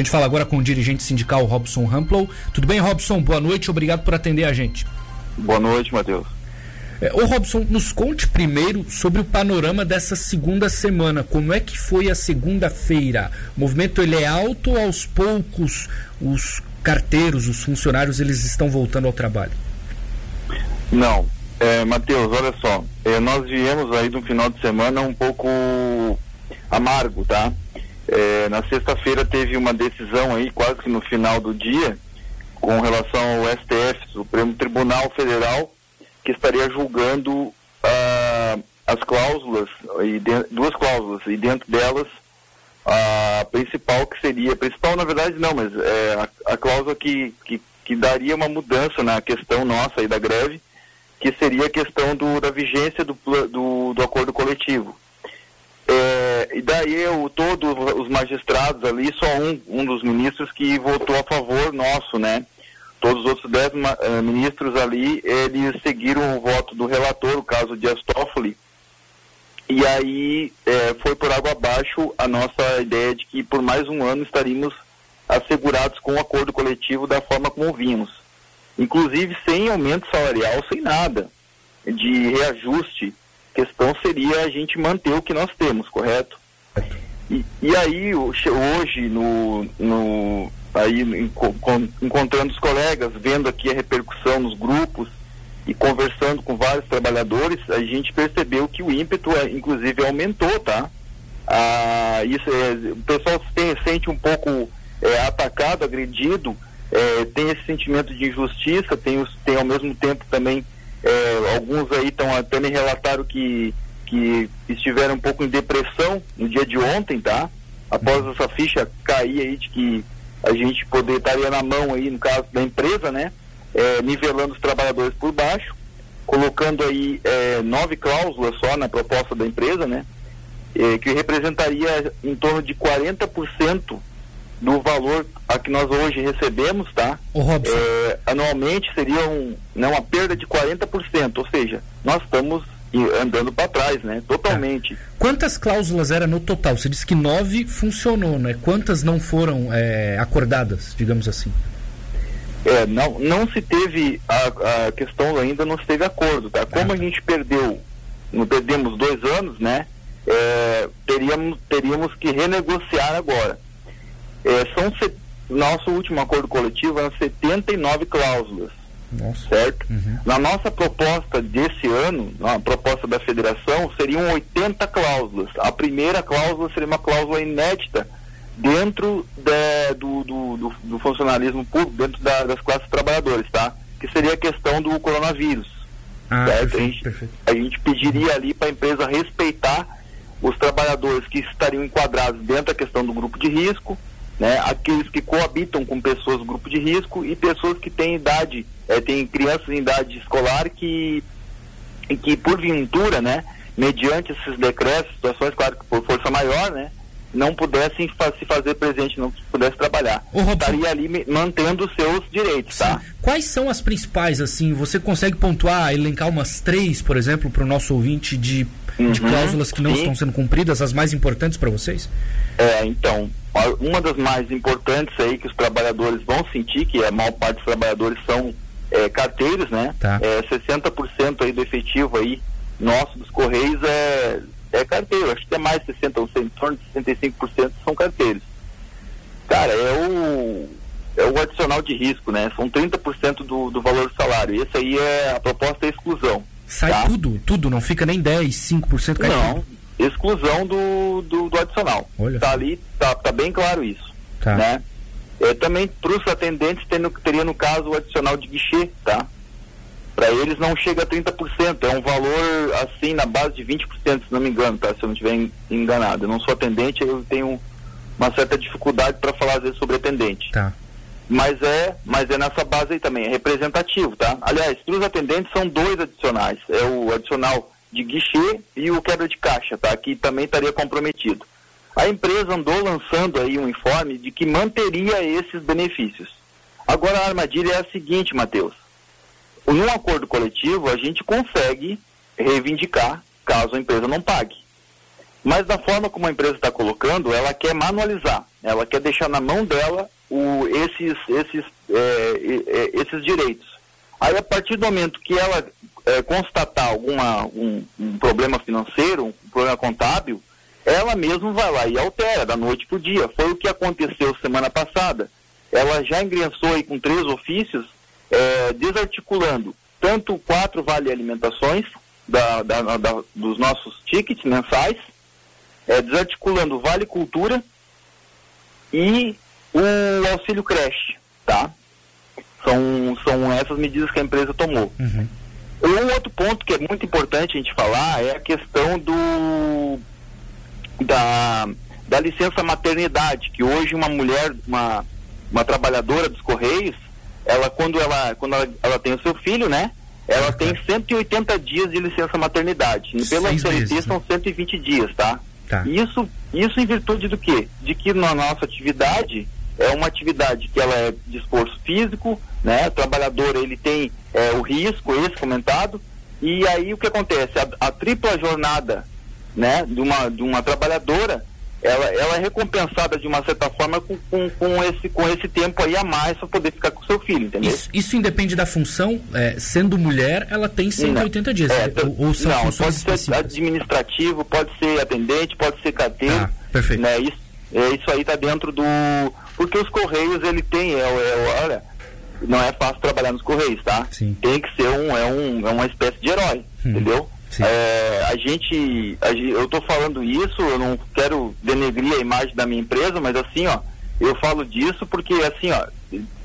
A gente fala agora com o dirigente sindical Robson Ramplow. Tudo bem, Robson? Boa noite, obrigado por atender a gente. Boa noite, Matheus. É, ô Robson, nos conte primeiro sobre o panorama dessa segunda semana. Como é que foi a segunda-feira? O movimento ele é alto ou aos poucos os carteiros, os funcionários, eles estão voltando ao trabalho? Não. É, Matheus, olha só. É, nós viemos aí de um final de semana um pouco amargo, tá? É, na sexta-feira teve uma decisão aí, quase que no final do dia, com relação ao STF, Supremo Tribunal Federal, que estaria julgando ah, as cláusulas, duas cláusulas, e dentro delas a principal que seria, principal na verdade não, mas é a, a cláusula que, que, que daria uma mudança na questão nossa aí da greve, que seria a questão do, da vigência do, do, do acordo coletivo. E daí eu, todos os magistrados ali, só um, um dos ministros que votou a favor nosso, né? Todos os outros dez uh, ministros ali, eles seguiram o voto do relator, o caso de Toffoli, e aí é, foi por água abaixo a nossa ideia de que por mais um ano estaríamos assegurados com o acordo coletivo da forma como vimos. Inclusive sem aumento salarial, sem nada de reajuste questão seria a gente manter o que nós temos, correto? E, e aí, hoje, no, no, aí, encontrando os colegas, vendo aqui a repercussão nos grupos e conversando com vários trabalhadores, a gente percebeu que o ímpeto, é, inclusive, aumentou, tá? Ah, isso é, o pessoal tem, sente um pouco é, atacado, agredido, é, tem esse sentimento de injustiça, tem, tem ao mesmo tempo também é, alguns aí estão até me relataram que, que estiveram um pouco em depressão no dia de ontem, tá? Após uhum. essa ficha cair aí de que a gente poder estaria na mão aí, no caso da empresa, né? É, nivelando os trabalhadores por baixo, colocando aí é, nove cláusulas só na proposta da empresa, né? É, que representaria em torno de 40% do valor a que nós hoje recebemos, tá? É, anualmente seria um, né, uma perda de 40%, ou seja, nós estamos andando para trás, né? Totalmente. Tá. Quantas cláusulas era no total? Você disse que nove funcionou, né? Quantas não foram é, acordadas, digamos assim? É, não, não se teve a, a questão ainda não se teve acordo, tá? Como ah, tá. a gente perdeu, não perdemos dois anos, né? É, teríamos, teríamos que renegociar agora. É, são nosso último acordo coletivo eram 79 cláusulas. Nossa. Certo? Uhum. Na nossa proposta desse ano, na proposta da federação, seriam 80 cláusulas. A primeira cláusula seria uma cláusula inédita dentro de, do, do, do, do, funcionalismo público, dentro da, das classes trabalhadoras, tá? Que seria a questão do coronavírus. Ah, certo? Perfeito, a, gente, perfeito. a gente pediria ali para a empresa respeitar os trabalhadores que estariam enquadrados dentro da questão do grupo de risco, né, aqueles que coabitam com pessoas do grupo de risco e pessoas que têm idade, é, têm crianças em idade escolar que, que porventura, né, mediante esses decretos, situações, claro que por força maior, né, não pudessem fa se fazer presente, não pudesse trabalhar. Robson, Estaria ali mantendo os seus direitos, tá? Quais são as principais, assim, você consegue pontuar, elencar umas três, por exemplo, para o nosso ouvinte de, uhum, de cláusulas que não sim. estão sendo cumpridas, as mais importantes para vocês? É, então, uma das mais importantes aí que os trabalhadores vão sentir, que a maior parte dos trabalhadores são é, carteiros, né? Tá. É, 60% aí do efetivo aí nosso dos Correios é, é carteiro, acho que é mais 60%, em torno de 65% são carteiros. Cara, é o, é o adicional de risco, né? São 30% do, do valor do salário. Esse aí é a proposta é exclusão. Sai tá? tudo, tudo, não fica nem 10, 5% cai Não, tudo exclusão do, do, do adicional. Está ali, tá, tá bem claro isso. Tá. Né? É, também para os atendentes tendo, teria no caso o adicional de guichê, tá? Para eles não chega a 30%, é um valor assim na base de 20%, se não me engano, tá? Se eu não estiver enganado. Eu não sou atendente, eu tenho uma certa dificuldade para falar às vezes sobre atendente. Tá. Mas é, mas é nessa base aí também, é representativo, tá? Aliás, para os atendentes são dois adicionais. É o adicional de guichê e o quebra de caixa, tá? Que também estaria comprometido. A empresa andou lançando aí um informe de que manteria esses benefícios. Agora a armadilha é a seguinte, Matheus. Em um acordo coletivo, a gente consegue reivindicar caso a empresa não pague. Mas da forma como a empresa está colocando, ela quer manualizar, ela quer deixar na mão dela o, esses, esses, é, é, esses direitos. Aí a partir do momento que ela é, constatar alguma, um, um, problema financeiro, um problema contábil, ela mesma vai lá e altera da noite para o dia. Foi o que aconteceu semana passada. Ela já ingressou aí com três ofícios, é, desarticulando tanto quatro vale alimentações da, da, da, dos nossos tickets mensais, é, desarticulando o Vale Cultura e o auxílio creche, tá? São, são essas medidas que a empresa tomou. Uhum. Um outro ponto que é muito importante a gente falar é a questão do da, da licença maternidade, que hoje uma mulher, uma, uma trabalhadora dos Correios, ela quando ela quando ela, ela tem o seu filho, né? Ela tem 180 dias de licença maternidade. Pela CLT são 120 dias, tá? Tá? Isso, isso em virtude do quê? De que na nossa atividade é uma atividade que ela é de esforço físico, né? O trabalhador ele tem é, o risco esse comentado e aí o que acontece? A, a tripla jornada, né? De uma de uma trabalhadora ela, ela é recompensada de uma certa forma com, com, com, esse, com esse tempo aí a mais para poder ficar com o seu filho, entendeu? Isso, isso independe da função, é, sendo mulher, ela tem 180 não. dias. É, ou, ou são não, pode ser administrativo, pode ser atendente, pode ser carteiro. Ah, perfeito. Né? Isso, é, isso aí está dentro do. Porque os Correios, ele tem, é, é, olha, não é fácil trabalhar nos Correios, tá? Sim. Tem que ser um, é, um, é uma espécie de herói, hum. entendeu? É, a, gente, a eu estou falando isso, eu não quero denegrir a imagem da minha empresa, mas assim, ó, eu falo disso porque assim, ó,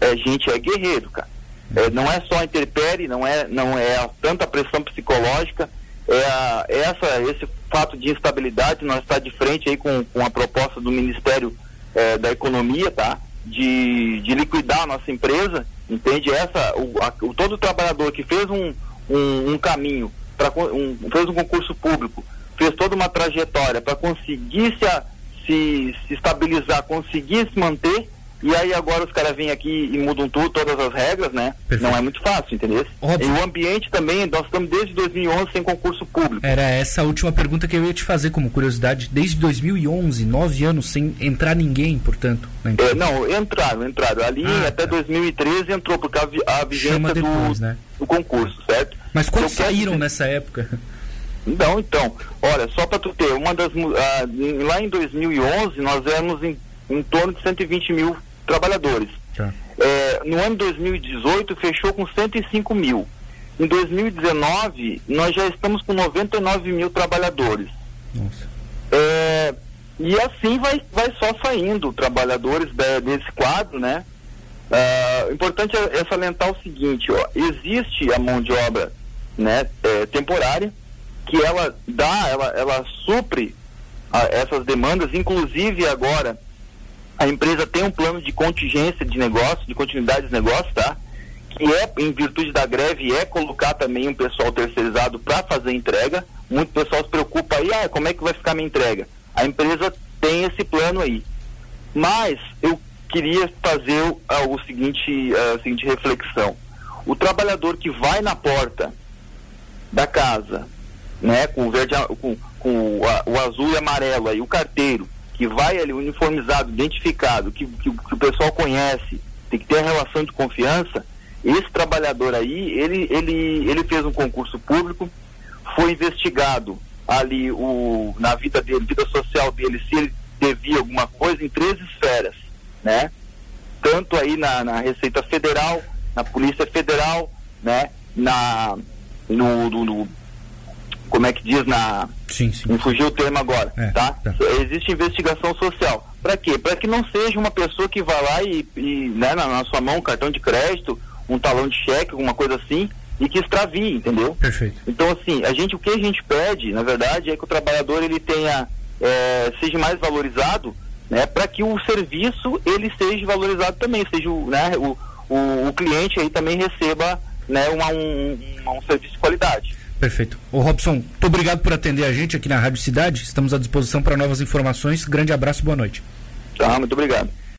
a gente é guerreiro, cara. É, não é só a interpere, não é, não é tanta pressão psicológica, é, a, é essa, esse fato de instabilidade, nós está de frente aí com, com a proposta do Ministério é, da Economia, tá? De, de liquidar a nossa empresa, entende? Essa, o, a, o todo trabalhador que fez um, um, um caminho pra, um, fez um concurso público, fez toda uma trajetória para conseguir se, a, se, se estabilizar, conseguir se manter, e aí agora os caras vêm aqui e mudam tudo, todas as regras, né? Perfeito. Não é muito fácil, entendeu? Óbvio. E o ambiente também, nós estamos desde 2011 sem concurso público. Era essa a última pergunta que eu ia te fazer como curiosidade. Desde 2011, nove anos sem entrar ninguém, portanto. É, não, entraram, entraram. Ali ah, até tá. 2013 entrou, porque a, a vigência depois, do, né? do concurso, certo? Mas quantos então, saíram nessa época? Não, então, olha, só para tu ter, uma das ah, lá em 2011 nós éramos em, em torno de 120 mil trabalhadores. Tá. É, no ano 2018 fechou com 105 mil. Em 2019 nós já estamos com 99 mil trabalhadores. É, e assim vai, vai só saindo trabalhadores de, desse quadro, né? Uh, o importante é, é salientar o seguinte, ó, existe a mão de obra né, é, temporária que ela dá, ela, ela supre a, essas demandas, inclusive agora a empresa tem um plano de contingência de negócio, de continuidade de negócio, tá? Que é, em virtude da greve, é colocar também um pessoal terceirizado para fazer entrega. Muito pessoal se preocupa aí, ah, como é que vai ficar minha entrega? A empresa tem esse plano aí. Mas eu queria fazer o, seguinte, a seguinte reflexão. O trabalhador que vai na porta da casa, né, com o verde, com, com o, o azul e amarelo aí, o carteiro, que vai ali uniformizado, identificado, que, que, que, o pessoal conhece, tem que ter a relação de confiança, esse trabalhador aí, ele, ele, ele fez um concurso público, foi investigado ali o, na vida dele, vida social dele, se ele devia alguma coisa em três esferas, né? Tanto aí na, na Receita Federal, na Polícia Federal, né? Na, no, no, no como é que diz na. Sim, sim. Me fugiu o termo agora, é, tá? tá? Existe investigação social. Para quê? Para que não seja uma pessoa que vá lá e, e né, na, na, sua mão um cartão de crédito, um talão de cheque, alguma coisa assim, e que extravie, entendeu? Perfeito. Então, assim, a gente, o que a gente pede, na verdade, é que o trabalhador ele tenha, é, seja mais valorizado, né, para que o serviço ele seja valorizado também, seja o, né, o, o, o cliente aí também receba né, uma, um, um, um serviço de qualidade. Perfeito. Ô Robson, muito obrigado por atender a gente aqui na Rádio Cidade. Estamos à disposição para novas informações. Grande abraço, boa noite. Tá, muito obrigado.